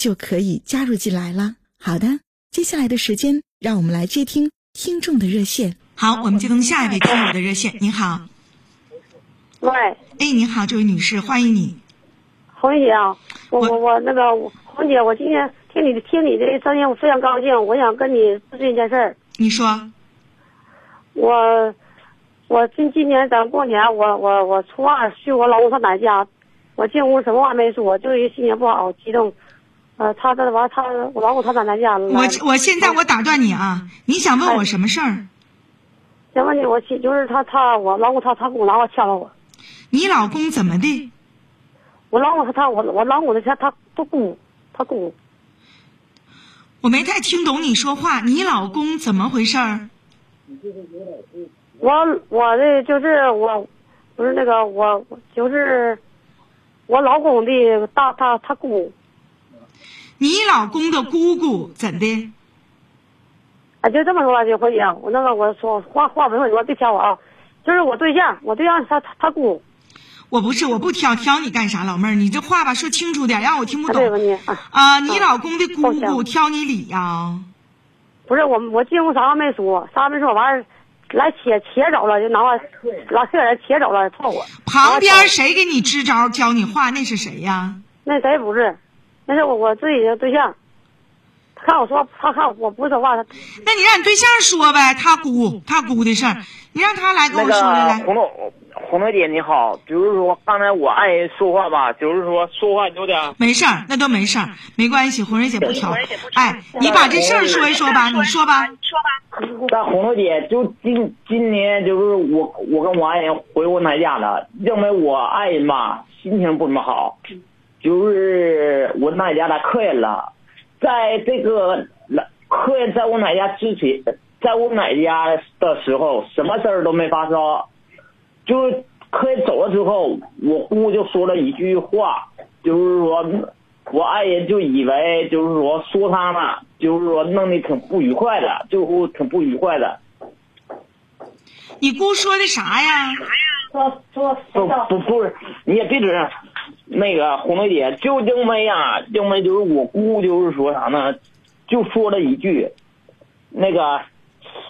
就可以加入进来了。好的，接下来的时间，让我们来接听听众的热线。好，我们接通下一位听友的热线。您好，喂，哎，您好，这位女士，欢迎你。红姐啊，我我我我那个红姐，我今天听你的听你的声音，我非常高兴。我想跟你咨询一件事儿。你说，我我今今年咱过年，我我我初二去我老公他奶奶家，我进屋什么话没说，就一心情不好，激动。呃，他这完他我老公他在咱家来我我现在我打断你啊，你想问我什么事儿？想问你，我亲就是他他我老公他他姑拿我掐了我，你老公怎么的？我老公他他我我老公的他他他姑他姑我没太听懂你说话，你老公怎么回事儿？我我的就是我，不是那个我我就是我老公的大他他姑，你老公的姑姑怎的？啊，就这么说吧，就回姐，我那个我说话话不会说，别挑我啊，就是我对象，我对象他他他姑，我不是，我不挑挑你干啥，老妹儿，你这话吧说清楚点，让我听不懂。你啊，啊，你老公的姑姑挑你理呀？不是我我进屋啥也没说，啥也没说，完来切切走了，就拿我拉车来切走了，凑我。旁边谁给你支招教你话？那是谁呀？那谁不是？那是我我自己的对象，他看我说，他看我不说话，他那你让你对象说呗，他姑他姑的事儿，你让他来跟我说来那。个红豆红豆姐你好，比如说刚才我爱人说话吧，就是说说话有点没事儿，那都没事儿，没关系，红瑞姐不挑。哎，你把这事儿说一说吧，你说吧。但红豆姐就今今年就是我我跟我爱人回我奶家了，认为我爱人吧心情不怎么好，就是我奶家来客人了，在这个来客人在我奶家之前，在我奶家的时候，什么事儿都没发生，就是客人走了之后，我姑就说了一句话，就是说我爱人就以为就是说说他呢，就是说弄得挺不愉快的，就挺不愉快的。你姑说的啥呀？说说不不不是，你也别吱。那个红梅姐，就因为呀，因为就是我姑就是说啥呢，就说了一句，那个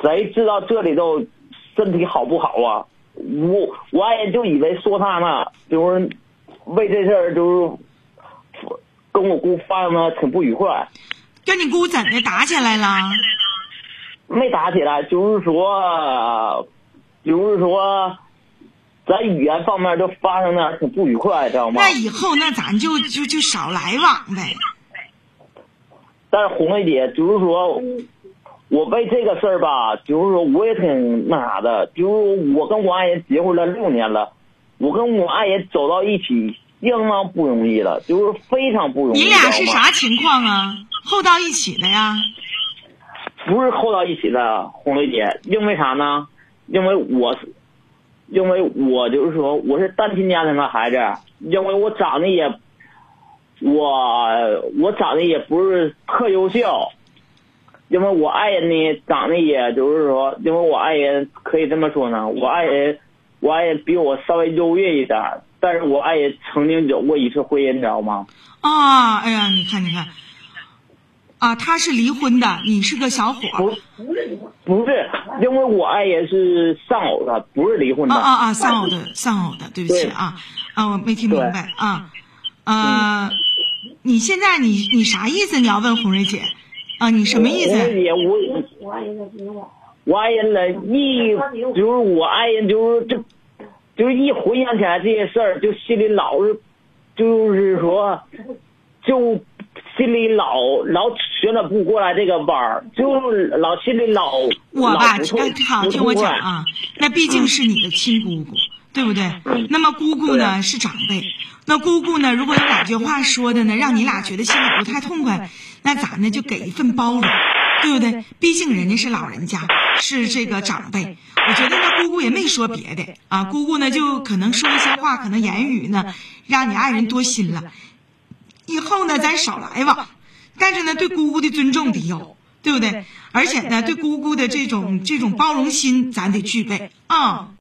谁知道这里头身体好不好啊？我我爱人就以为说他呢，就是为这事儿就是跟我姑发生的挺不愉快。跟你姑怎的打起来了？没打起来，就是说，就是说，在语言方面就发生点挺不愉快，知道吗？那以后那咱就就就少来往呗。但是红梅姐就是说，我为这个事儿吧，就是说我也挺那啥的，就是我跟我爱人结婚了六年了，我跟我爱人走到一起相当不容易了，就是非常不容易。你俩是啥情况啊？后到一起的呀？不是扣到一起的，红梅姐，因为啥呢？因为我是，因为我就是说我是单亲家庭的孩子，因为我长得也，我我长得也不是特优秀，因为我爱人呢长得也就是说，因为我爱人可以这么说呢，我爱人我爱人比我稍微优越一点，但是我爱人曾经有过一次婚姻，你知道吗？啊，哎呀，你看你看，啊，他是离婚的，你是个小伙不是。不是，因为我爱人是丧偶的，不是离婚的。啊啊啊！丧偶的，丧偶的，对不起啊啊，我没听明白啊，呃，你现在你你啥意思？你要问红瑞姐啊？你什么意思？红瑞姐，我我爱人的心我，我爱人了，一就是我爱人，就是这，就是一回想起来这些事儿，就心里老是，就是说，就心里老老旋转不过来这个弯儿，就老心里老我吧，老不痛哎好，听我讲啊，那毕竟是你的亲姑姑，对不对？那么姑姑呢是长辈，那姑姑呢，如果有哪句话说的呢，让你俩觉得心里不太痛快，那咱呢就给一份包容，对不对？毕竟人家是老人家，是这个长辈，我觉得那姑姑也没说别的啊，姑姑呢就可能说一些话，可能言语呢让你爱人多心了，以后呢咱少来往，但是呢对姑姑的尊重得有。对不对？而且呢，对姑姑的这种这种包容心，咱得具备啊。